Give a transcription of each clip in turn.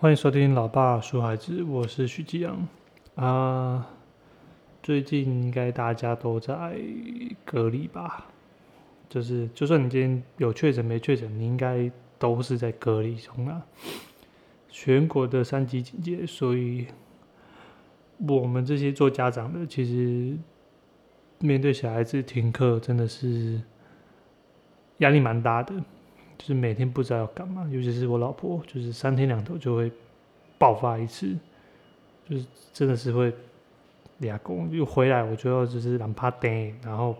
欢迎收听《老爸说孩子》，我是许继阳啊。最近应该大家都在隔离吧？就是就算你今天有确诊没确诊，你应该都是在隔离中啊。全国的三级警戒，所以我们这些做家长的，其实面对小孩子停课，真的是压力蛮大的。就是每天不知道要干嘛，尤其是我老婆，就是三天两头就会爆发一次，就是真的是会俩公又回来，我就要就是懒趴呆，然后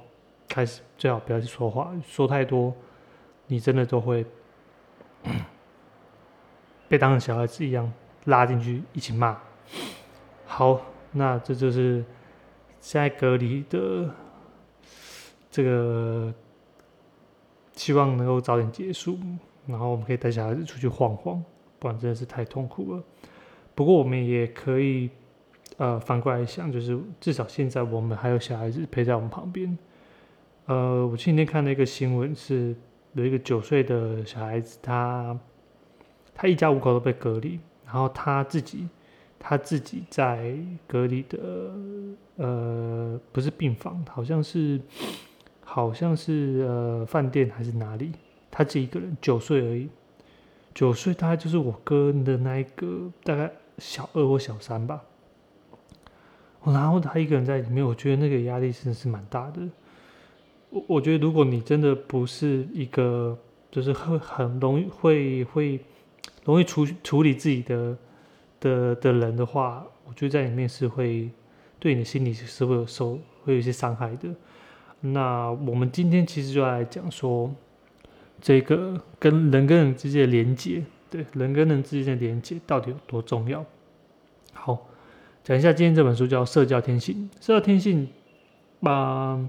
开始最好不要去说话，说太多，你真的都会被当成小孩子一样拉进去一起骂。好，那这就是现在隔离的这个。希望能够早点结束，然后我们可以带小孩子出去晃晃，不然真的是太痛苦了。不过我们也可以，呃，反过来想，就是至少现在我们还有小孩子陪在我们旁边。呃，我前几天看了一个新闻，是有一个九岁的小孩子，他他一家五口都被隔离，然后他自己他自己在隔离的，呃，不是病房，好像是。好像是呃饭店还是哪里，他自己一个人九岁而已，九岁大概就是我哥的那一个大概小二或小三吧。然后他一个人在里面，我觉得那个压力真的是蛮大的。我我觉得如果你真的不是一个就是会很容易会会容易处处理自己的的的人的话，我觉得在里面是会对你的心理是会有受会有一些伤害的。那我们今天其实就来讲说，这个跟人跟人之间的连接，对人跟人之间的连接到底有多重要？好，讲一下今天这本书叫《社交天性》。社交天性，啊，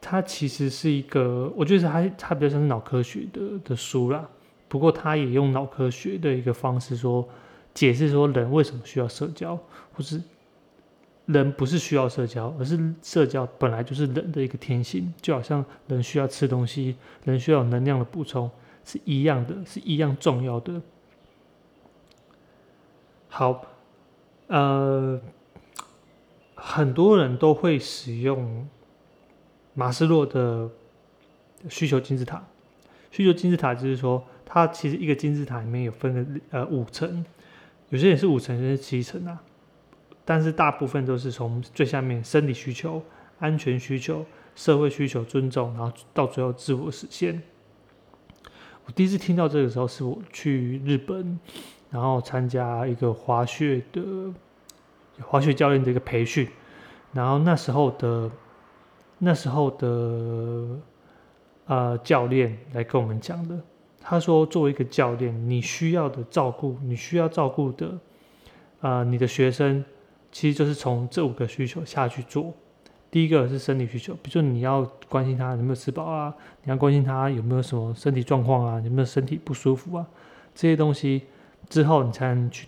它其实是一个，我觉得它它比较像是脑科学的的书啦。不过它也用脑科学的一个方式说，解释说人为什么需要社交，或是。人不是需要社交，而是社交本来就是人的一个天性，就好像人需要吃东西，人需要能量的补充是一样的，是一样重要的。好，呃，很多人都会使用马斯洛的需求金字塔。需求金字塔就是说，它其实一个金字塔里面有分了呃五层，有些也是五层，有些是七层啊。但是大部分都是从最下面生理需求、安全需求、社会需求、尊重，然后到最后自我实现。我第一次听到这个时候，是我去日本，然后参加一个滑雪的滑雪教练的一个培训，然后那时候的那时候的呃教练来跟我们讲的，他说作为一个教练，你需要的照顾，你需要照顾的啊，你的学生。其实就是从这五个需求下去做。第一个是生理需求，比如说你要关心他有没有吃饱啊，你要关心他有没有什么身体状况啊，有没有身体不舒服啊，这些东西之后你才能去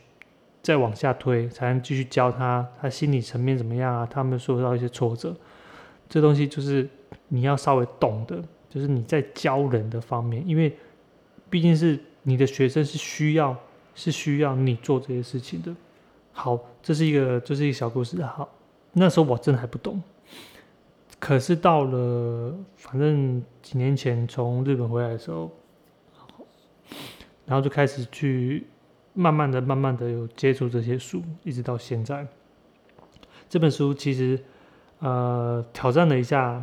再往下推，才能继续教他他心理层面怎么样啊，他们受到一些挫折，这东西就是你要稍微懂的，就是你在教人的方面，因为毕竟是你的学生是需要是需要你做这些事情的。好，这是一个，这是一个小故事。好，那时候我真的还不懂，可是到了，反正几年前从日本回来的时候，然后就开始去慢慢的、慢慢的有接触这些书，一直到现在。这本书其实呃挑战了一下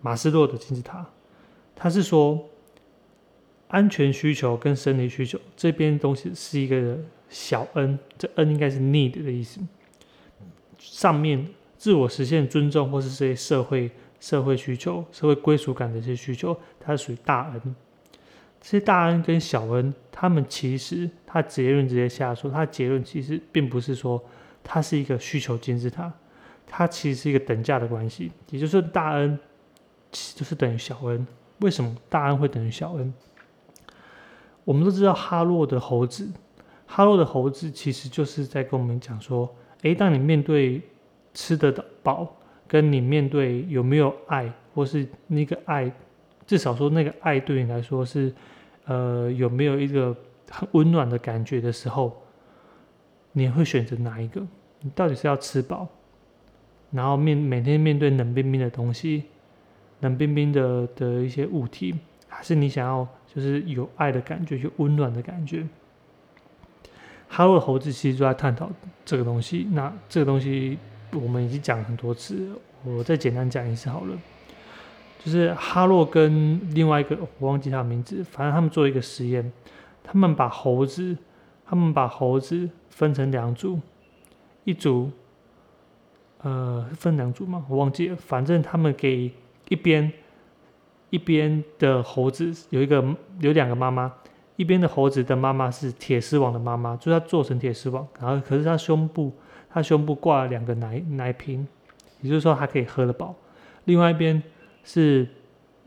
马斯洛的金字塔，他是说安全需求跟生理需求这边东西是一个。小 n，这 n 应该是 need 的意思。上面自我实现、尊重或是这些社会社会需求、社会归属感的一些需求，它是属于大 n。这些大 n 跟小 n，他们其实他结论直接下说，他结论其实并不是说它是一个需求金字塔，它其实是一个等价的关系。也就是说，大 n 就是等于小 n。为什么大 n 会等于小 n？我们都知道哈洛的猴子。哈喽的猴子其实就是在跟我们讲说，诶，当你面对吃得饱，跟你面对有没有爱，或是那个爱，至少说那个爱对你来说是，呃，有没有一个很温暖的感觉的时候，你会选择哪一个？你到底是要吃饱，然后面每天面对冷冰冰的东西，冷冰冰的的一些物体，还是你想要就是有爱的感觉，有温暖的感觉？哈洛猴子其实就在探讨这个东西。那这个东西我们已经讲很多次，我再简单讲一次好了。就是哈洛跟另外一个我忘记他的名字，反正他们做一个实验，他们把猴子，他们把猴子分成两组，一组，呃，分两组嘛？我忘记了。反正他们给一边一边的猴子有一个有两个妈妈。一边的猴子的妈妈是铁丝网的妈妈，就是它做成铁丝网，然后可是它胸部，它胸部挂了两个奶奶瓶，也就是说它可以喝得饱。另外一边是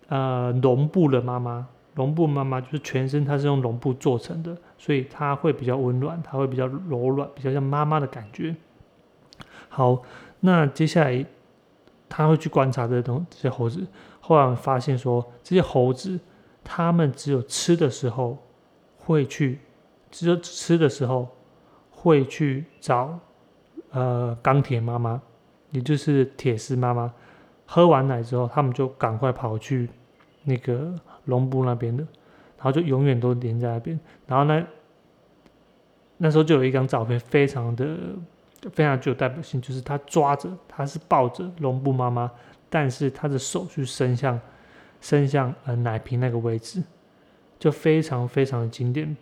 呃绒布的妈妈，绒布妈妈就是全身它是用绒布做成的，所以它会比较温暖，它会比较柔软，比较像妈妈的感觉。好，那接下来他会去观察这东这些猴子，后来发现说这些猴子，它们只有吃的时候。会去，只有吃的时候会去找呃钢铁妈妈，也就是铁丝妈妈。喝完奶之后，他们就赶快跑去那个绒布那边的，然后就永远都连在那边。然后呢，那时候就有一张照片，非常的非常具有代表性，就是他抓着，他是抱着绒布妈妈，但是他的手去伸向伸向呃奶瓶那个位置。就非常非常的经典。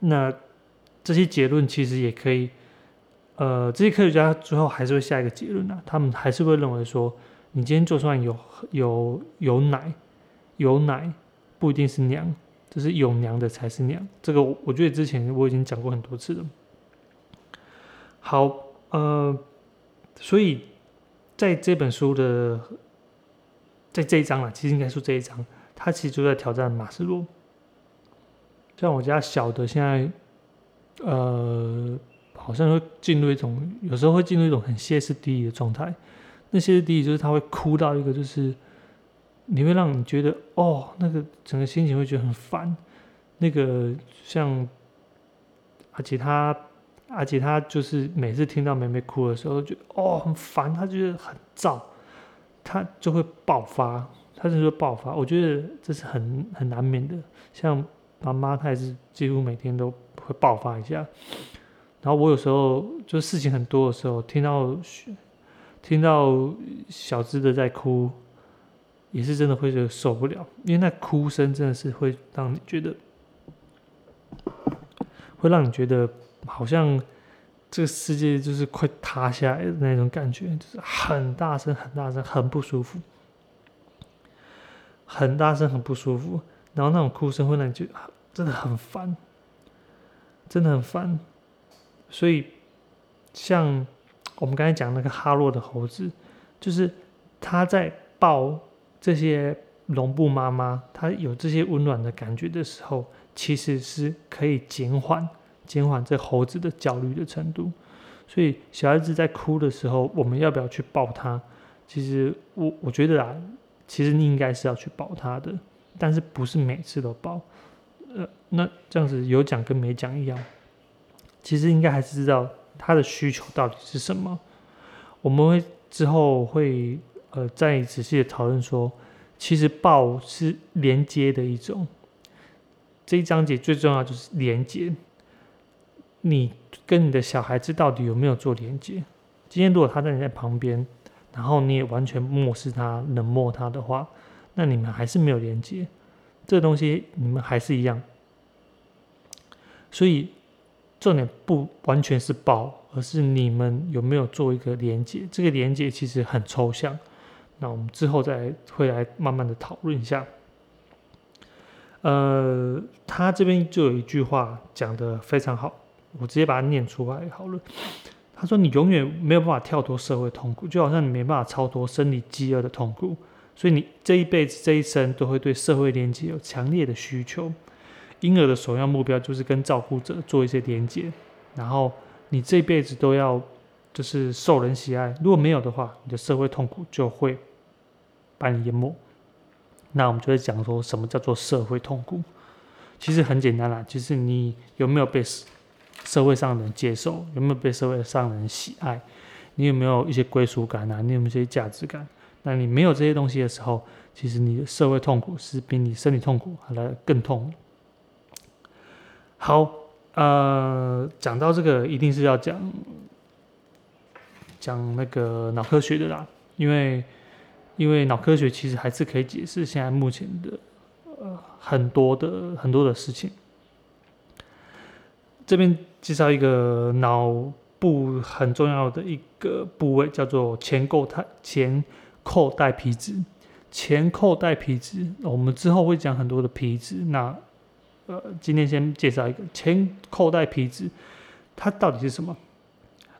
那这些结论其实也可以，呃，这些科学家最后还是会下一个结论啊，他们还是会认为说，你今天就算有有有奶，有奶不一定是娘，就是有娘的才是娘。这个我觉得之前我已经讲过很多次了。好，呃，所以在这本书的在这一章啊，其实应该说这一章，他其实就在挑战马斯洛。像我家小的现在，呃，好像会进入一种，有时候会进入一种很歇斯底里的状态。那歇斯底里就是他会哭到一个，就是你会让你觉得，哦，那个整个心情会觉得很烦。那个像，而且他，而且他就是每次听到妹妹哭的时候，就哦很烦，他觉得很燥，他就会爆发，他就会爆发。我觉得这是很很难免的，像。妈妈她也是几乎每天都会爆发一下，然后我有时候就事情很多的时候，听到听到小只的在哭，也是真的会觉得受不了，因为那哭声真的是会让你觉得，会让你觉得好像这个世界就是快塌下来的那种感觉，就是很大声、很大声、很不舒服，很大声、很不舒服，然后那种哭声会让你觉得。真的很烦，真的很烦。所以，像我们刚才讲那个哈洛的猴子，就是他在抱这些绒布妈妈，他有这些温暖的感觉的时候，其实是可以减缓减缓这猴子的焦虑的程度。所以，小孩子在哭的时候，我们要不要去抱他？其实，我我觉得啊，其实你应该是要去抱他的，但是不是每次都抱。呃，那这样子有讲跟没讲一样，其实应该还是知道他的需求到底是什么。我们会之后会呃再仔细的讨论说，其实抱是连接的一种。这一章节最重要就是连接，你跟你的小孩子到底有没有做连接？今天如果他在你在旁边，然后你也完全漠视他、冷漠他的话，那你们还是没有连接。这东西你们还是一样，所以重点不完全是抱，而是你们有没有做一个连接。这个连接其实很抽象，那我们之后再会来慢慢的讨论一下。呃，他这边就有一句话讲的非常好，我直接把它念出来好了。他说：“你永远没有办法跳脱社会痛苦，就好像你没办法超脱生理饥饿的痛苦。”所以你这一辈子、这一生都会对社会连接有强烈的需求。婴儿的首要目标就是跟照顾者做一些连接，然后你这辈子都要就是受人喜爱。如果没有的话，你的社会痛苦就会把你淹没。那我们就会讲说什么叫做社会痛苦？其实很简单啦，就是你有没有被社会上的人接受，有没有被社会上的人喜爱，你有没有一些归属感啊，你有没有一些价值感？那你没有这些东西的时候，其实你的社会痛苦是比你身体痛苦还来更痛。好，呃，讲到这个，一定是要讲讲那个脑科学的啦，因为因为脑科学其实还是可以解释现在目前的呃很多的很多的事情。这边介绍一个脑部很重要的一个部位，叫做前构态前。扣带皮质，前扣带皮质，我们之后会讲很多的皮质。那呃，今天先介绍一个前扣带皮质，它到底是什么？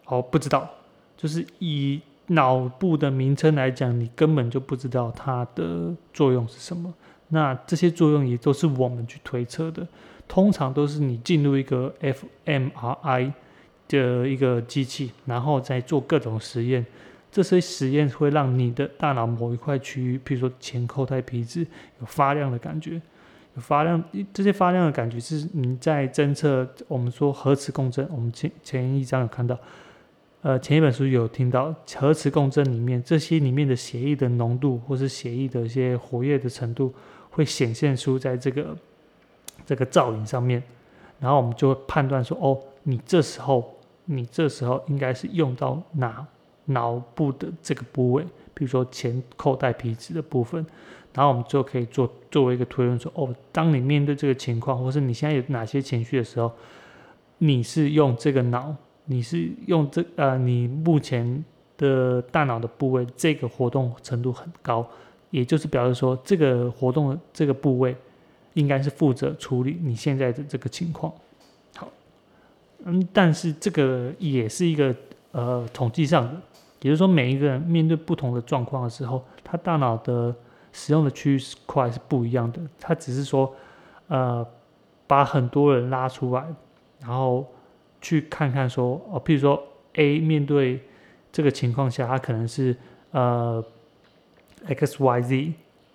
哦，不知道。就是以脑部的名称来讲，你根本就不知道它的作用是什么。那这些作用也都是我们去推测的，通常都是你进入一个 fMRI 的一个机器，然后再做各种实验。这些实验会让你的大脑某一块区域，比如说前扣带皮质，有发亮的感觉，有发亮。这些发亮的感觉是你在侦测我们说核磁共振。我们前前一章有看到，呃，前一本书有听到核磁共振里面这些里面的血液的浓度，或是血液的一些活跃的程度，会显现出在这个这个造影上面，然后我们就会判断说，哦，你这时候你这时候应该是用到哪。脑部的这个部位，比如说前扣带皮质的部分，然后我们就可以做作为一个推论说，哦，当你面对这个情况，或是你现在有哪些情绪的时候，你是用这个脑，你是用这呃，你目前的大脑的部位这个活动程度很高，也就是表示说，这个活动的这个部位应该是负责处理你现在的这个情况。好，嗯，但是这个也是一个呃统计上的。也就是说，每一个人面对不同的状况的时候，他大脑的使用的区域块是不一样的。他只是说，呃，把很多人拉出来，然后去看看说，哦，譬如说 A 面对这个情况下，他可能是呃 X Y Z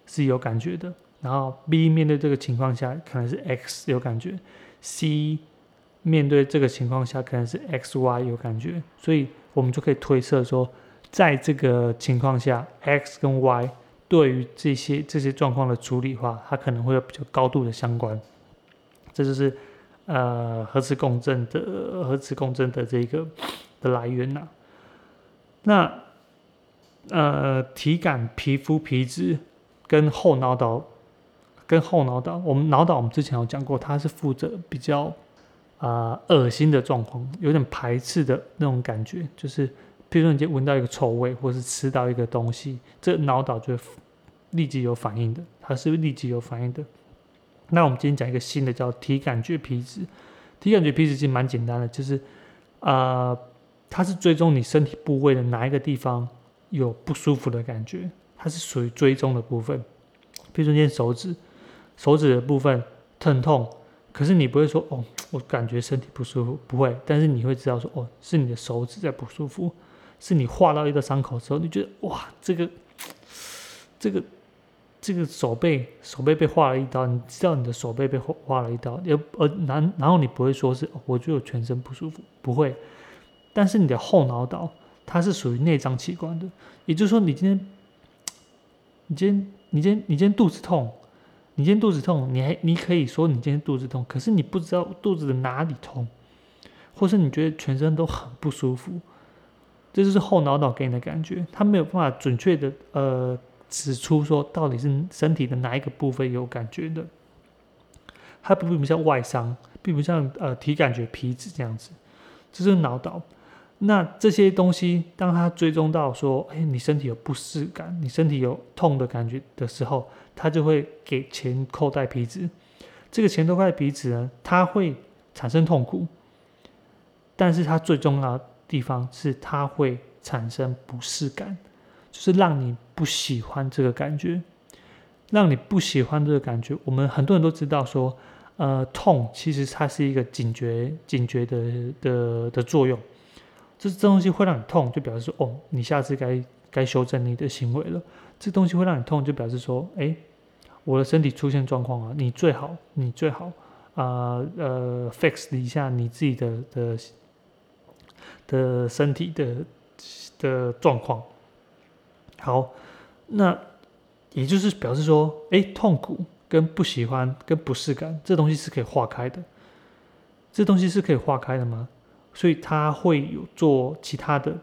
是有感觉的，然后 B 面对这个情况下可能是 X 有感觉，C 面对这个情况下可能是 X Y 有感觉，所以。我们就可以推测说，在这个情况下，X 跟 Y 对于这些这些状况的处理话，它可能会有比较高度的相关。这就是呃核磁共振的核磁共振的这个的来源呐。那呃体感皮肤皮质跟后脑岛跟后脑岛，我们脑岛我们之前有讲过，它是负责比较。啊，恶心的状况，有点排斥的那种感觉，就是，譬如说你闻到一个臭味，或是吃到一个东西，这脑岛就会立即有反应的，它是立即有反应的。那我们今天讲一个新的，叫体感觉皮质。体感觉皮质其实蛮简单的，就是啊，它是追踪你身体部位的哪一个地方有不舒服的感觉，它是属于追踪的部分。比如说你手指，手指的部分疼痛。可是你不会说哦，我感觉身体不舒服，不会。但是你会知道说哦，是你的手指在不舒服，是你划到一个伤口之后，你觉得哇，这个，这个，这个手背手背被划了一刀，你知道你的手背被划划了一刀，也呃然然后你不会说是我就有全身不舒服，不会。但是你的后脑岛它是属于内脏器官的，也就是说你今天，你今天你今天你今天肚子痛。你今天肚子痛，你还你可以说你今天肚子痛，可是你不知道肚子的哪里痛，或是你觉得全身都很不舒服，这就是后脑岛给你的感觉，它没有办法准确的呃指出说到底是身体的哪一个部分有感觉的，它并不像外伤，并不像呃体感觉皮质这样子，这是脑岛。那这些东西，当他追踪到说，哎，你身体有不适感，你身体有痛的感觉的时候，他就会给前扣带皮质。这个前扣带皮质呢，它会产生痛苦，但是它最重要的地方是它会产生不适感，就是让你不喜欢这个感觉，让你不喜欢这个感觉。我们很多人都知道说，呃，痛其实它是一个警觉、警觉的的的作用。这这东西会让你痛，就表示说，哦，你下次该该修正你的行为了。这东西会让你痛，就表示说，哎，我的身体出现状况了，你最好，你最好啊呃 fix 一下你自己的的的身体的的状况。好，那也就是表示说，哎，痛苦跟不喜欢跟不适感这东西是可以化开的，这东西是可以化开的吗？所以他会有做其他的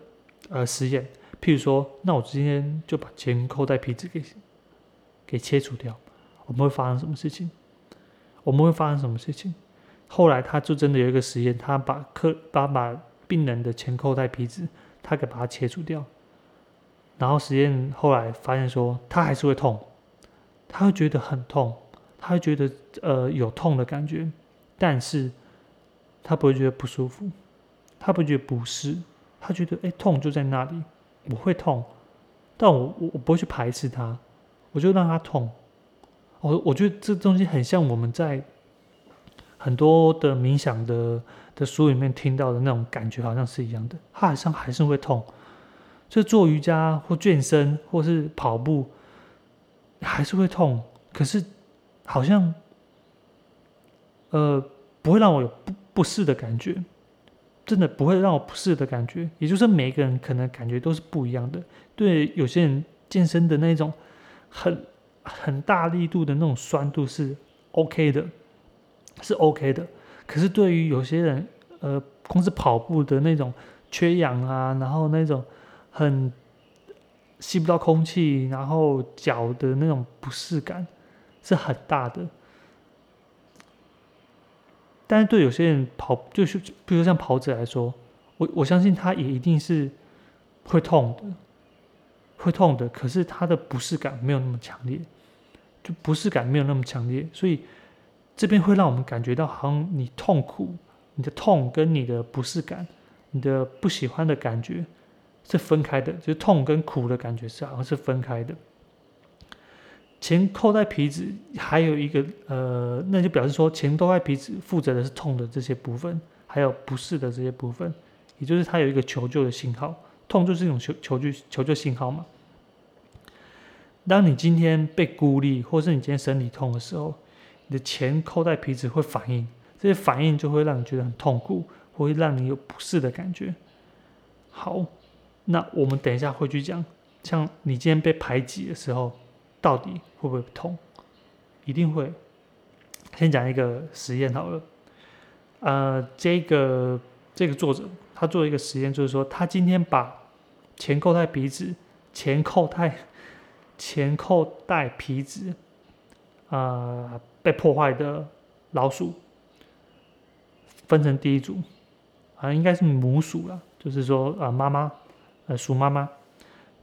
呃实验，譬如说，那我今天就把前扣带皮质给给切除掉，我们会发生什么事情？我们会发生什么事情？后来他就真的有一个实验，他把客把把病人的前扣带皮质，他给把它切除掉，然后实验后来发现说，他还是会痛，他会觉得很痛，他会觉得呃有痛的感觉，但是他不会觉得不舒服。他不觉得不适，他觉得哎痛就在那里，我会痛，但我我我不会去排斥它，我就让它痛。我我觉得这东西很像我们在很多的冥想的的书里面听到的那种感觉，好像是一样的。它好像还是会痛，就做瑜伽或健身或是跑步，还是会痛，可是好像呃不会让我有不不适的感觉。真的不会让我不适的感觉，也就是每个人可能感觉都是不一样的。对有些人健身的那种很很大力度的那种酸度是 OK 的，是 OK 的。可是对于有些人，呃，光是跑步的那种缺氧啊，然后那种很吸不到空气，然后脚的那种不适感是很大的。但是对有些人跑，就是比如说像跑者来说，我我相信他也一定是会痛的，会痛的。可是他的不适感没有那么强烈，就不适感没有那么强烈，所以这边会让我们感觉到，好像你痛苦，你的痛跟你的不适感，你的不喜欢的感觉是分开的，就是痛跟苦的感觉是好像是分开的。前扣带皮质还有一个呃，那就表示说前扣带皮质负责的是痛的这些部分，还有不适的这些部分，也就是它有一个求救的信号，痛就是一种求求救求救信号嘛。当你今天被孤立，或是你今天身体痛的时候，你的前扣带皮质会反应，这些反应就会让你觉得很痛苦，会让你有不适的感觉。好，那我们等一下会去讲，像你今天被排挤的时候。到底会不会痛？一定会。先讲一个实验好了。呃，这个这个作者他做一个实验，就是说他今天把前扣带皮质、前扣带 前扣带皮质啊被破坏的老鼠分成第一组，啊应该是母鼠了，就是说啊妈妈呃鼠妈妈。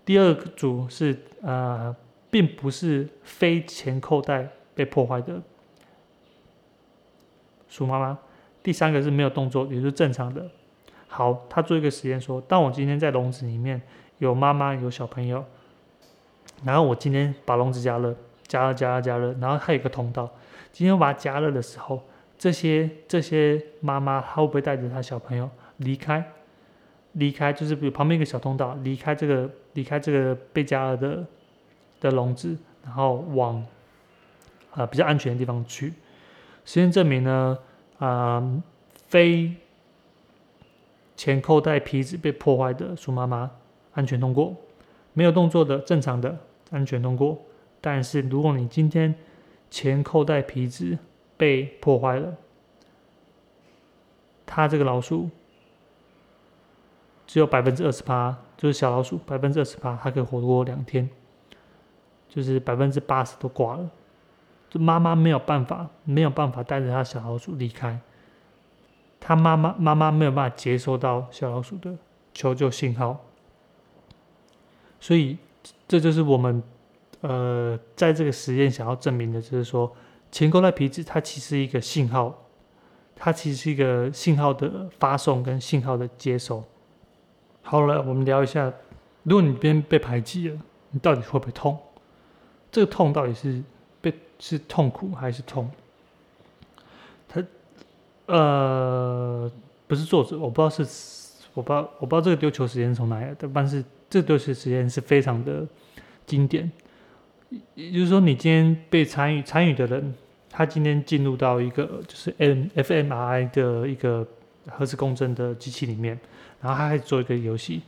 第二组是呃。并不是非前扣带被破坏的鼠妈妈。第三个是没有动作，也就是正常的。好，他做一个实验说，当我今天在笼子里面有妈妈有小朋友，然后我今天把笼子加热，加热加热加热，然后它有个通道。今天我把它加热的时候，这些这些妈妈她会不会带着她小朋友离开？离开就是比如旁边一个小通道，离开这个离开这个被加热的。的笼子，然后往啊比较安全的地方去。实验证明呢，啊非前扣带皮质被破坏的鼠妈妈安全通过，没有动作的正常的安全通过。但是如果你今天前扣带皮质被破坏了，它这个老鼠只有百分之二十八，就是小老鼠百分之二十八，它可以活过两天。就是百分之八十都挂了，就妈妈没有办法，没有办法带着他小老鼠离开，他妈妈妈妈没有办法接收到小老鼠的求救信号，所以这就是我们呃在这个实验想要证明的，就是说前沟带皮质它其实一个信号，它其实是一个信号的发送跟信号的接收。好了，我们聊一下，如果你边被排挤了，你到底会不会痛？这个痛到底是被是痛苦还是痛？他呃不是作者，我不知道是我不知道我不知道这个丢球实验是从哪来的，但是这丢球实验是非常的经典。也就是说，你今天被参与参与的人，他今天进入到一个就是 M fMRI 的一个核磁共振的机器里面，然后他开始做一个游戏，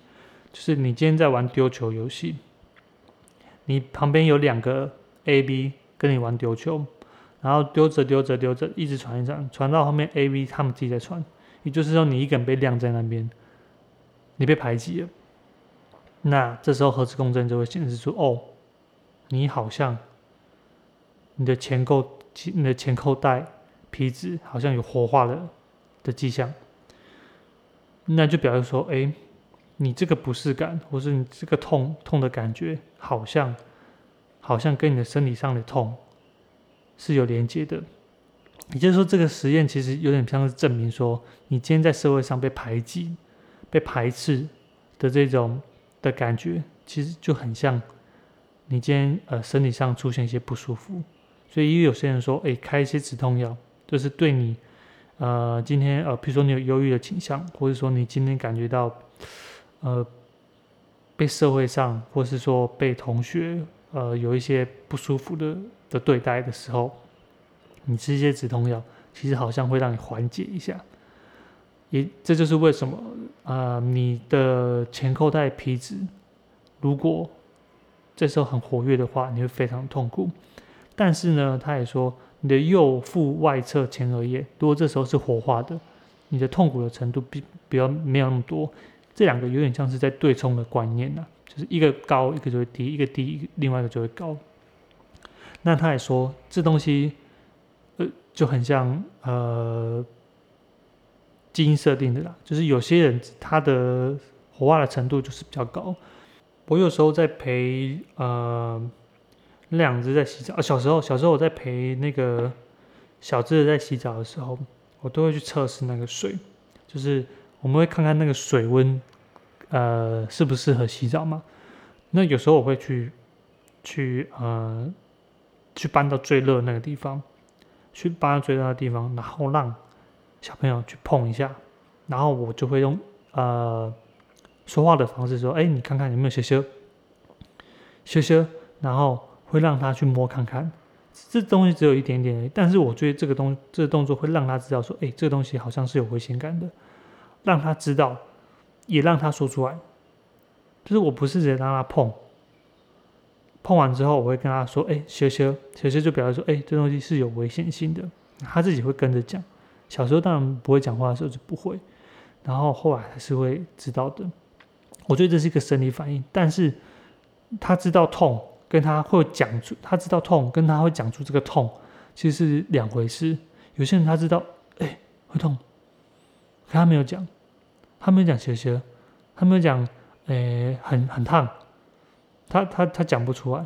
就是你今天在玩丢球游戏，你旁边有两个 A、B 跟你玩丢球，然后丢着丢着丢着，一直传一传，传到后面 A、B 他们自己在传，也就是说你一个人被晾在那边，你被排挤了。那这时候核磁共振就会显示出，哦，你好像你的前扣你的前扣带皮质好像有活化了的迹象，那就表示说，哎，你这个不适感，或是你这个痛痛的感觉，好像好像跟你的生理上的痛是有连接的。也就是说，这个实验其实有点像是证明说，你今天在社会上被排挤、被排斥的这种。的感觉其实就很像你今天呃身体上出现一些不舒服，所以也有些人说，哎，开一些止痛药，就是对你呃今天呃比如说你有忧郁的倾向，或者说你今天感觉到呃被社会上或是说被同学呃有一些不舒服的的对待的时候，你吃一些止痛药，其实好像会让你缓解一下。也这就是为什么，啊，你的前扣带皮质如果这时候很活跃的话，你会非常痛苦。但是呢，他也说，你的右腹外侧前额叶如果这时候是活化的，你的痛苦的程度比比较没有那么多。这两个有点像是在对冲的观念呐，就是一个高，一个就会低；一个低，另外一个就会高。那他也说，这东西呃就很像呃。基因设定的啦，就是有些人他的活化的程度就是比较高。我有时候在陪呃两只在洗澡，小时候小时候我在陪那个小只在洗澡的时候，我都会去测试那个水，就是我们会看看那个水温，呃适不适合洗澡嘛。那有时候我会去去呃去搬到最热那个地方，去搬到最热的地方，然后让。小朋友去碰一下，然后我就会用呃说话的方式说：“哎，你看看有没有羞羞，羞羞。”然后会让他去摸看看，这东西只有一点点，但是我觉得这个东这个动作会让他知道说：“哎，这个东西好像是有危险感的。”让他知道，也让他说出来。就是我不是直接让他碰，碰完之后我会跟他说：“哎，羞羞，羞羞。”就表示说：“哎，这东西是有危险性的。”他自己会跟着讲。小时候当然不会讲话的时候就不会，然后后来还是会知道的。我觉得这是一个生理反应，但是他知道痛，跟他会讲出他知道痛，跟他会讲出这个痛，其实是两回事。有些人他知道，哎，会痛，可他没有讲，他没有讲谢谢，他没有讲，哎，很很烫，他他他讲不出来。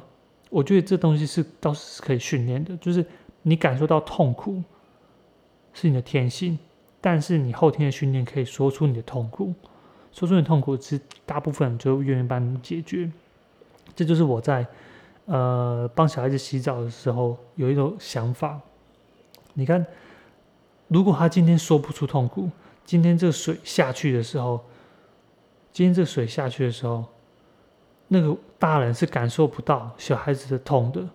我觉得这东西是倒是可以训练的，就是你感受到痛苦。是你的天性，但是你后天的训练可以说出你的痛苦，说出你痛苦，其实大部分人就愿意帮你解决。这就是我在呃帮小孩子洗澡的时候有一种想法。你看，如果他今天说不出痛苦，今天这水下去的时候，今天这水下去的时候，那个大人是感受不到小孩子的痛的。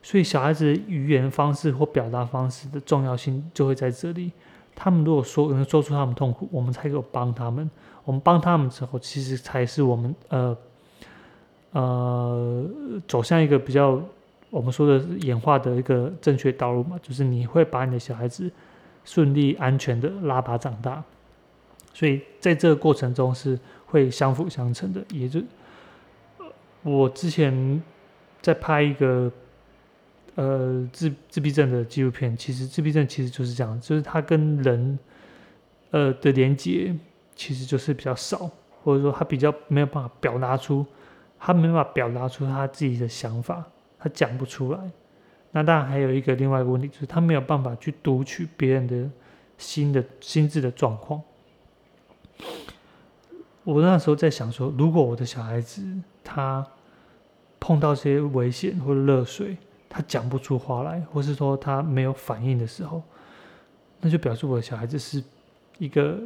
所以小孩子的语言方式或表达方式的重要性就会在这里。他们如果说能说出他们痛苦，我们才有帮他们。我们帮他们之后，其实才是我们呃呃走向一个比较我们说的演化的一个正确道路嘛。就是你会把你的小孩子顺利安全的拉拔长大。所以在这个过程中是会相辅相成的。也就我之前在拍一个。呃，自自闭症的纪录片，其实自闭症其实就是这样，就是他跟人，呃的连接其实就是比较少，或者说他比较没有办法表达出，他没办法表达出他自己的想法，他讲不出来。那当然还有一个另外一个问题，就是他没有办法去读取别人的心的心智的状况。我那时候在想说，如果我的小孩子他碰到些危险或者热水，他讲不出话来，或是说他没有反应的时候，那就表示我的小孩子是一个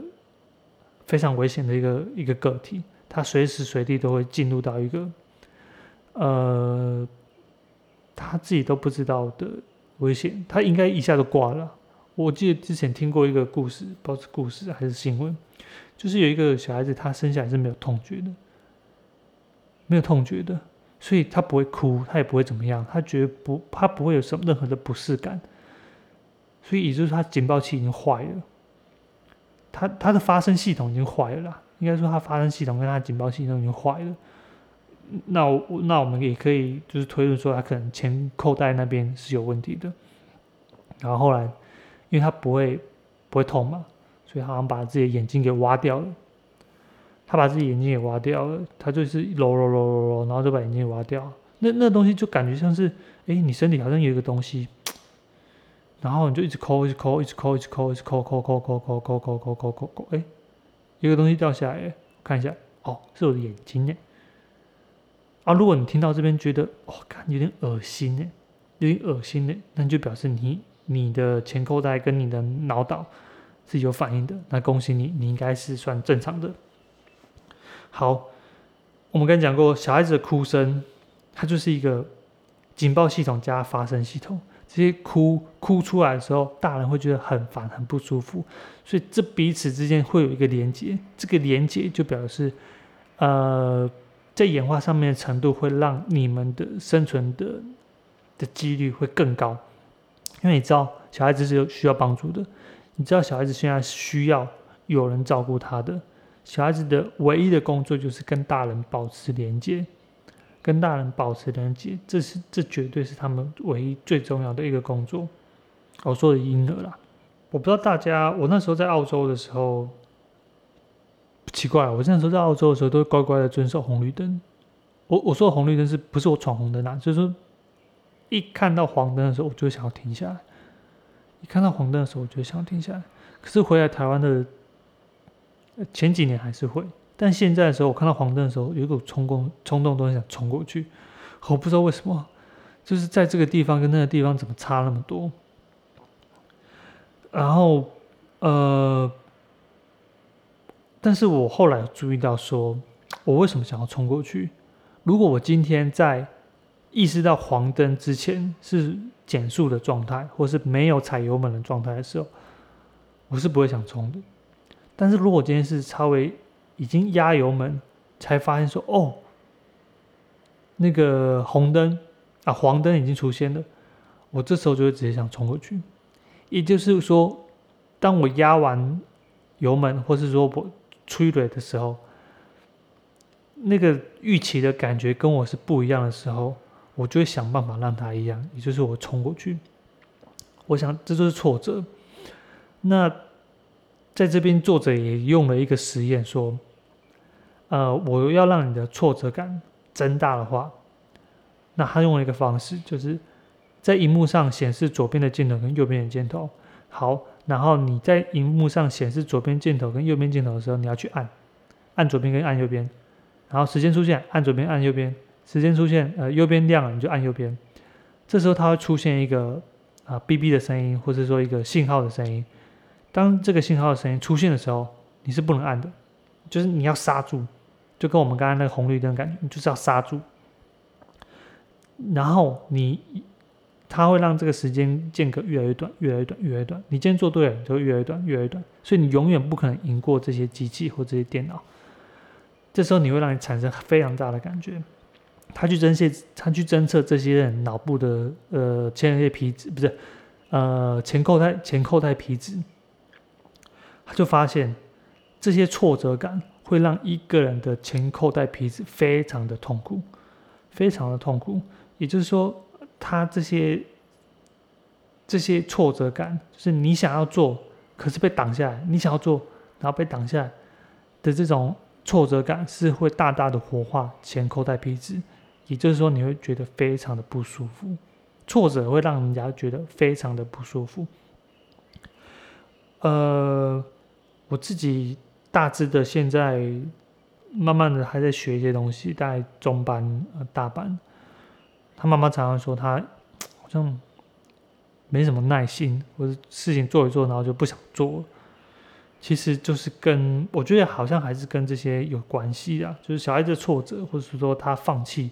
非常危险的一个一个个体，他随时随地都会进入到一个呃他自己都不知道的危险，他应该一下就挂了。我记得之前听过一个故事，不知道是故事还是新闻，就是有一个小孩子，他生下来是没有痛觉的，没有痛觉的，所以他不会哭，他也不会怎么样，他觉不，他不会有什么任何的不适感，所以也就是他警报器已经坏了，他他的发声系统已经坏了啦，应该说他发声系统跟他的警报系统已经坏了。那我那我们也可以就是推论说，他可能前扣带那边是有问题的。然后后来，因为他不会不会痛嘛，所以好像把自己的眼睛给挖掉了。他把自己眼睛给挖掉了，他就是揉揉揉揉揉，然后就把眼睛挖掉。那那东西就感觉像是，哎，你身体好像有一个东西，然后你就一直抠，一直抠，一直抠，一直抠，一直抠抠抠抠抠抠抠抠抠抠抠，哎，一个东西掉下来，看一下，哦，是我的眼睛耶。啊，如果你听到这边觉得哇，看有点恶心呢，有点恶心呢，那就表示你你的前扣带跟你的脑岛是有反应的，那恭喜你，你应该是算正常的。好，我们刚才讲过，小孩子的哭声，它就是一个警报系统加发声系统，这些哭哭出来的时候，大人会觉得很烦、很不舒服，所以这彼此之间会有一个连接，这个连接就表示，呃。在演化上面的程度会让你们的生存的的几率会更高，因为你知道小孩子是有需要帮助的，你知道小孩子现在需要有人照顾他的，小孩子的唯一的工作就是跟大人保持连接，跟大人保持连接，这是这绝对是他们唯一最重要的一个工作。我说的婴儿啦，我不知道大家，我那时候在澳洲的时候。奇怪，我那时候在澳洲的时候，都乖乖的遵守红绿灯。我我说的红绿灯是不是我闯红灯啊？就是说，一看到黄灯的时候，我就想要停下来；一看到黄灯的时候，我就想要停下来。可是回来台湾的前几年还是会，但现在的时候，我看到黄灯的时候，有一股冲动，冲动都想冲过去。我不知道为什么，就是在这个地方跟那个地方怎么差那么多。然后，呃。但是我后来注意到，说我为什么想要冲过去？如果我今天在意识到黄灯之前是减速的状态，或是没有踩油门的状态的时候，我是不会想冲的。但是如果今天是稍微已经压油门，才发现说哦，那个红灯啊，黄灯已经出现了，我这时候就会直接想冲过去。也就是说，当我压完油门，或是说我。催泪的时候，那个预期的感觉跟我是不一样的时候，我就会想办法让他一样，也就是我冲过去。我想这就是挫折。那在这边作者也用了一个实验，说，呃，我要让你的挫折感增大的话，那他用了一个方式，就是在荧幕上显示左边的箭头跟右边的箭头。好。然后你在荧幕上显示左边箭头跟右边箭头的时候，你要去按，按左边跟按右边。然后时间出现，按左边按右边。时间出现，呃，右边亮了你就按右边。这时候它会出现一个啊哔哔的声音，或者说一个信号的声音。当这个信号的声音出现的时候，你是不能按的，就是你要刹住，就跟我们刚刚那个红绿灯感觉，你就是要刹住。然后你。它会让这个时间间隔越来越短，越来越短，越来越短。你今天做对了，就会越来越短，越来越短。所以你永远不可能赢过这些机器或这些电脑。这时候你会让你产生非常大的感觉。他去侦测，他去侦测这些人脑部的呃前额叶皮质，不是呃前扣带前扣带皮质，他就发现这些挫折感会让一个人的前扣带皮质非常的痛苦，非常的痛苦。也就是说。他这些这些挫折感，就是你想要做，可是被挡下来；你想要做，然后被挡下来的这种挫折感，是会大大的活化前扣带皮质。也就是说，你会觉得非常的不舒服，挫折会让人家觉得非常的不舒服。呃，我自己大致的现在慢慢的还在学一些东西，大概中班、呃大班。他妈妈常常说他 好像没什么耐心，或者事情做一做，然后就不想做了。其实就是跟我觉得好像还是跟这些有关系啊，就是小孩子挫折，或者是说他放弃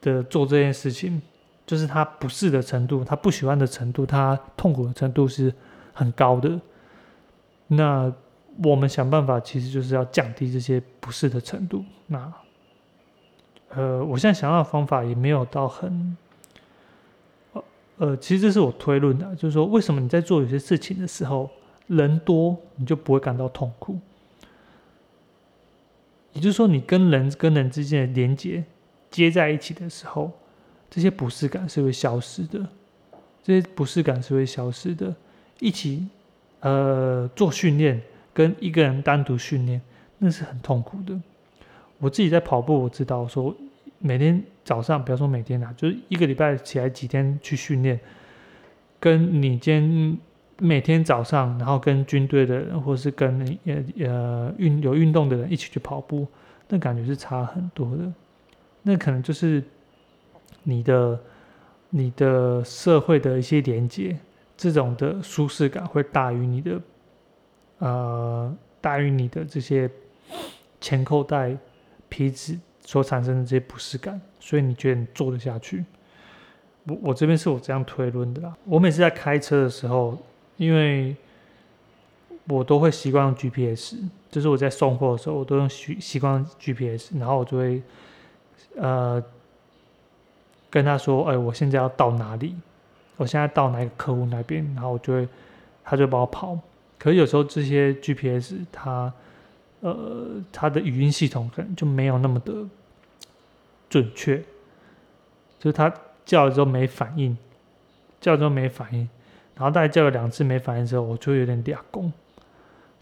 的做这件事情，就是他不适的程度，他不喜欢的程度，他痛苦的程度是很高的。那我们想办法，其实就是要降低这些不适的程度。那，呃，我现在想到的方法也没有到很，呃呃，其实这是我推论的，就是说，为什么你在做有些事情的时候，人多你就不会感到痛苦？也就是说，你跟人跟人之间的连接接在一起的时候。这些不适感是会消失的，这些不适感是会消失的。一起，呃，做训练跟一个人单独训练，那是很痛苦的。我自己在跑步，我知道说，每天早上，不要说每天啦，就是一个礼拜起来几天去训练，跟你今天每天早上，然后跟军队的人，或是跟呃呃运有运动的人一起去跑步，那感觉是差很多的。那可能就是。你的、你的社会的一些连接，这种的舒适感会大于你的，呃，大于你的这些前扣带皮质所产生的这些不适感，所以你觉得你做得下去？我我这边是我这样推论的啦。我每次在开车的时候，因为我都会习惯用 GPS，就是我在送货的时候，我都用习习惯 GPS，然后我就会，呃。跟他说：“哎，我现在要到哪里？我现在到哪个客户那边？然后我就会，他就帮我跑。可是有时候这些 GPS 它，呃，它的语音系统可能就没有那么的准确，就是他叫了之后没反应，叫了之后没反应，然后大概叫了两次没反应之后，我就有点俩工，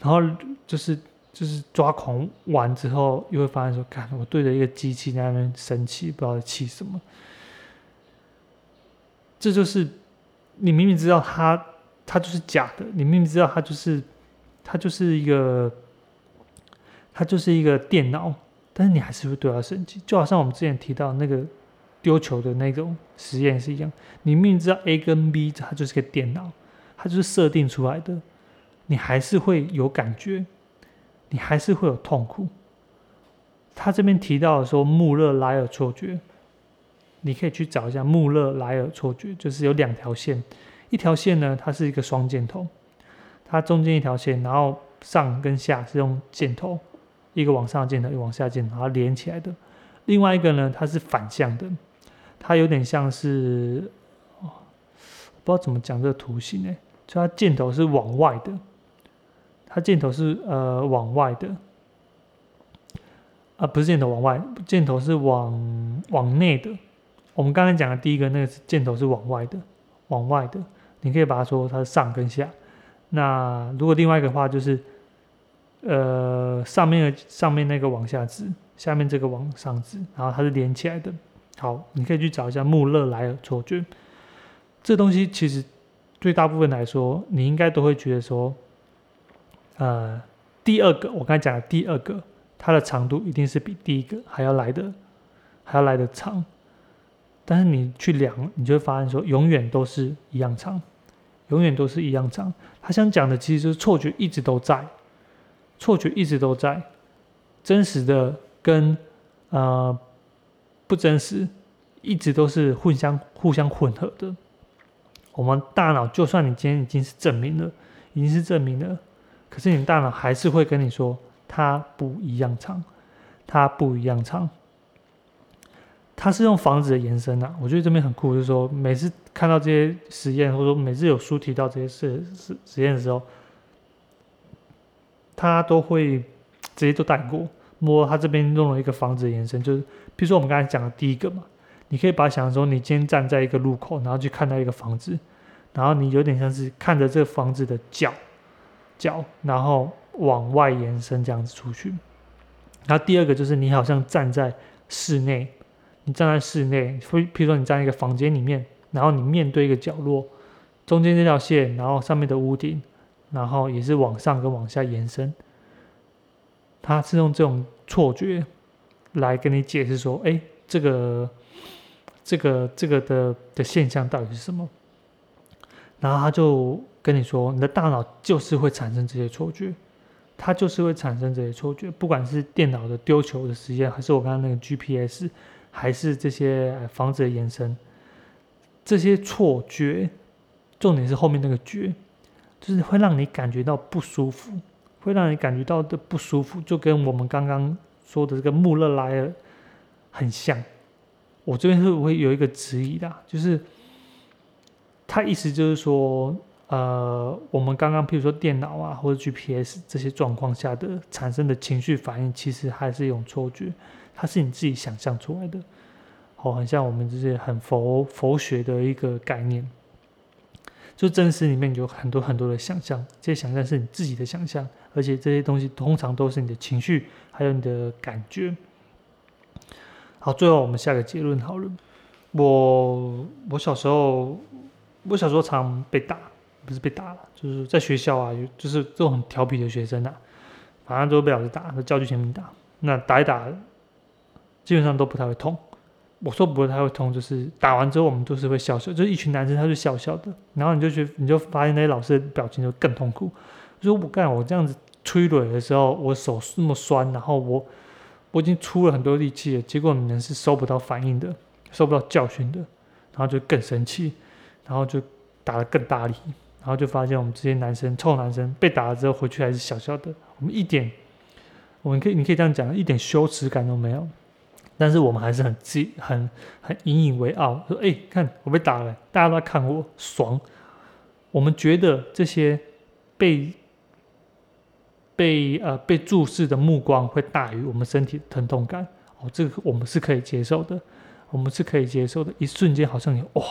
然后就是就是抓狂完之后，又会发现说，看我对着一个机器在那边生气，不知道在气什么。”这就是你明明知道它，它就是假的。你明明知道它就是，它就是一个，它就是一个电脑，但是你还是会对它生气。就好像我们之前提到那个丢球的那种实验是一样。你明明知道 A 跟 B 它就是个电脑，它就是设定出来的，你还是会有感觉，你还是会有痛苦。他这边提到说穆勒莱尔错觉。你可以去找一下穆勒莱尔错觉，就是有两条线，一条线呢，它是一个双箭头，它中间一条线，然后上跟下是用箭头，一个往上箭头，一个往下箭头，然后连起来的。另外一个呢，它是反向的，它有点像是，哦，不知道怎么讲这个图形呢？就它箭头是往外的，它箭头是呃往外的，啊，不是箭头往外，箭头是往往内的。我们刚才讲的第一个那个箭头是往外的，往外的，你可以把它说它是上跟下。那如果另外一个话就是，呃，上面的上面那个往下指，下面这个往上指，然后它是连起来的。好，你可以去找一下穆勒莱尔错觉。这东西其实对大部分来说，你应该都会觉得说，呃，第二个我刚才讲的第二个，它的长度一定是比第一个还要来的还要来的长。但是你去量，你就会发现说，永远都是一样长，永远都是一样长。他想讲的其实是错觉一直都在，错觉一直都在，真实的跟呃不真实一直都是互相互相混合的。我们大脑就算你今天已经是证明了，已经是证明了，可是你大脑还是会跟你说它不一样长，它不一样长。它是用房子的延伸啊，我觉得这边很酷，就是说每次看到这些实验，或者说每次有书提到这些事实实验的时候，他都会直接都带过。摸他这边用了一个房子延伸，就是比如说我们刚才讲的第一个嘛，你可以把它想象说，你今天站在一个路口，然后去看到一个房子，然后你有点像是看着这个房子的角角，然后往外延伸这样子出去。然后第二个就是你好像站在室内。你站在室内，会比如说你站在一个房间里面，然后你面对一个角落，中间这条线，然后上面的屋顶，然后也是往上跟往下延伸。他是用这种错觉来跟你解释说，哎，这个这个这个的的现象到底是什么？然后他就跟你说，你的大脑就是会产生这些错觉，它就是会产生这些错觉，不管是电脑的丢球的实验，还是我刚刚那个 GPS。还是这些房子的延伸，这些错觉，重点是后面那个觉，就是会让你感觉到不舒服，会让你感觉到的不舒服，就跟我们刚刚说的这个穆勒莱尔很像。我这边是会有一个质疑的，就是他意思就是说，呃，我们刚刚譬如说电脑啊或者 GPS 这些状况下的产生的情绪反应，其实还是一种错觉，它是你自己想象出来的。哦，很像我们这些很佛佛学的一个概念，就真实里面有很多很多的想象，这些想象是你自己的想象，而且这些东西通常都是你的情绪还有你的感觉。好，最后我们下个结论好了。我我小时候，我小时候常被打，不是被打了，就是在学校啊，就是这种很调皮的学生啊，反正都被老师打，在教具前面打。那打一打，基本上都不太会痛。我说不会太会痛，就是打完之后我们都是会笑笑，就是一群男生他就笑笑的，然后你就觉你就发现那些老师的表情就更痛苦。就说我干我这样子吹蕊的时候，我手那么酸，然后我。我已经出了很多力气了，结果你们是收不到反应的，收不到教训的，然后就更生气，然后就打得更大力，然后就发现我们这些男生臭男生被打了之后回去还是小小的，我们一点，我们可以你可以这样讲，一点羞耻感都没有，但是我们还是很自很很引以为傲，说哎看我被打了，大家都在看我爽，我们觉得这些被。被呃被注视的目光会大于我们身体的疼痛感哦，这个我们是可以接受的，我们是可以接受的。一瞬间好像有哇，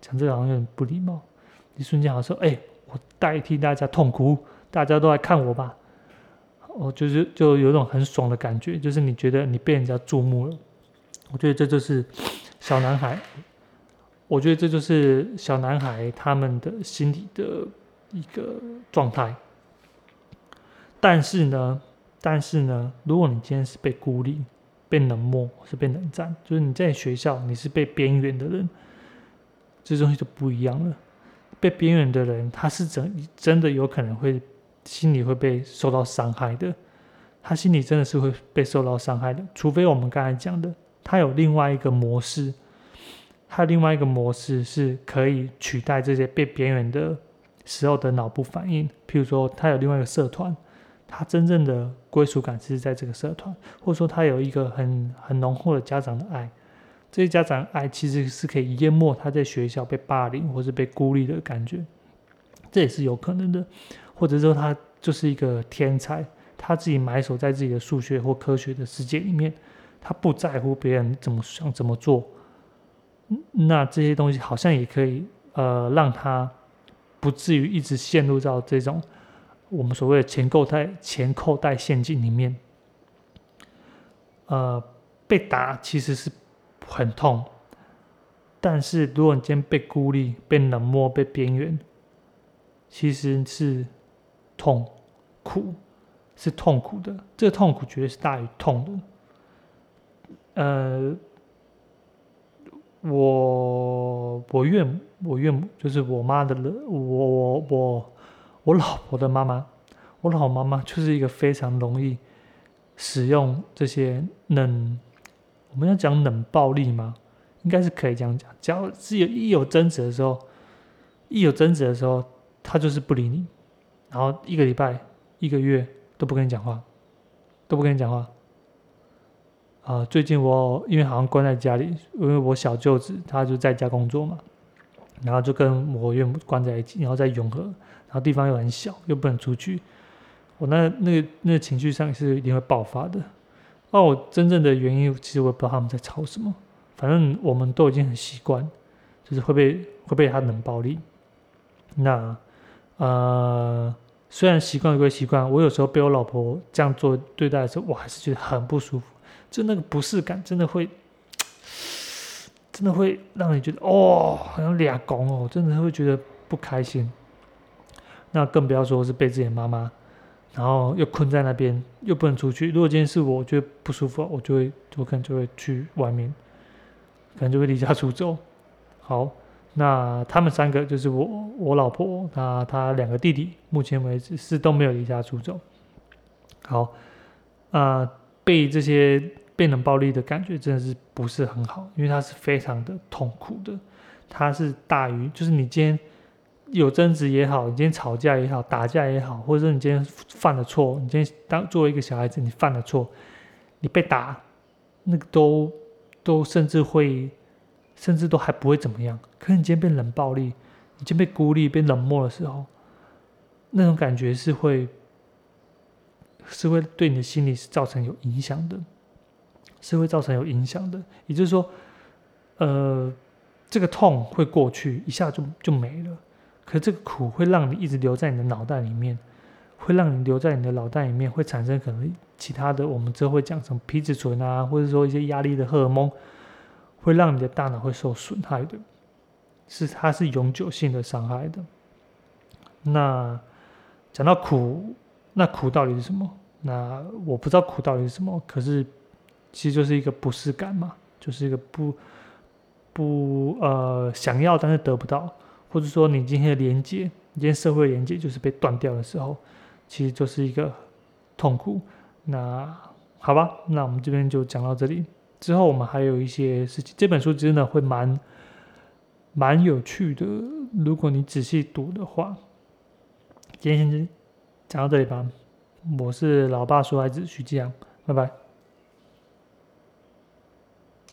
讲这个好像有点不礼貌。一瞬间好像说，哎，我代替大家痛苦，大家都来看我吧。哦，就是就有一种很爽的感觉，就是你觉得你被人家注目了。我觉得这就是小男孩，我觉得这就是小男孩他们的心理的一个状态。但是呢，但是呢，如果你今天是被孤立、被冷漠，是被冷战，就是你在学校你是被边缘的人，这东西就不一样了。被边缘的人，他是真真的有可能会心里会被受到伤害的，他心里真的是会被受到伤害的。除非我们刚才讲的，他有另外一个模式，他另外一个模式是可以取代这些被边缘的时候的脑部反应，譬如说他有另外一个社团。他真正的归属感是在这个社团，或者说他有一个很很浓厚的家长的爱，这些家长爱其实是可以淹没他在学校被霸凌或是被孤立的感觉，这也是有可能的。或者说他就是一个天才，他自己埋首在自己的数学或科学的世界里面，他不在乎别人怎么想怎么做，那这些东西好像也可以呃让他不至于一直陷入到这种。我们所谓的前扣带前扣带陷阱里面，呃，被打其实是很痛，但是如果你今天被孤立、被冷漠、被边缘，其实是痛苦，是痛苦的。这个痛苦绝对是大于痛的。呃，我我岳母，我岳母就是我妈的，我我我。我老婆的妈妈，我老妈妈就是一个非常容易使用这些冷，我们要讲冷暴力吗？应该是可以这样讲。只要是有一有争执的时候，一有争执的时候，他就是不理你，然后一个礼拜、一个月都不跟你讲话，都不跟你讲话。啊，最近我因为好像关在家里，因为我小舅子他就在家工作嘛，然后就跟我岳母关在一起，然后在永和。然后地方又很小，又不能出去，我那那个那个情绪上是一定会爆发的。那我真正的原因，其实我也不知道他们在吵什么。反正我们都已经很习惯，就是会被会被他冷暴力。那呃，虽然习惯归习惯，我有时候被我老婆这样做对待的时候，我还是觉得很不舒服。就那个不适感，真的会，真的会让你觉得哦，好像俩拱哦，真的会觉得不开心。那更不要说是被自己的妈妈，然后又困在那边，又不能出去。如果今天是我，我觉得不舒服，我就会，我可能就会去外面，可能就会离家出走。好，那他们三个就是我，我老婆，那他两个弟弟，目前为止是都没有离家出走。好，啊，被这些被冷暴力的感觉真的是不是很好，因为他是非常的痛苦的。他是大于，就是你今天有争执也好，你今天吵架也好，打架也好，或者说你今天犯了错，你今天当作为一个小孩子，你犯了错，你被打，那个都都甚至会，甚至都还不会怎么样。可是你今天被冷暴力，你今天被孤立、被冷漠的时候，那种感觉是会。是会对你的心理是造成有影响的，是会造成有影响的。也就是说，呃，这个痛会过去，一下就就没了。可这个苦会让你一直留在你的脑袋里面，会让你留在你的脑袋里面，会产生可能其他的，我们之后会讲什么皮质醇啊，或者说一些压力的荷尔蒙，会让你的大脑会受损害的，是它是永久性的伤害的。那讲到苦。那苦到底是什么？那我不知道苦到底是什么。可是，其实就是一个不适感嘛，就是一个不不呃想要但是得不到，或者说你今天的连接，你今天社会连接就是被断掉的时候，其实就是一个痛苦。那好吧，那我们这边就讲到这里。之后我们还有一些事情，这本书真的会蛮蛮有趣的，如果你仔细读的话。今天先。讲到这里吧，我是老爸说孩子徐继阳，拜拜。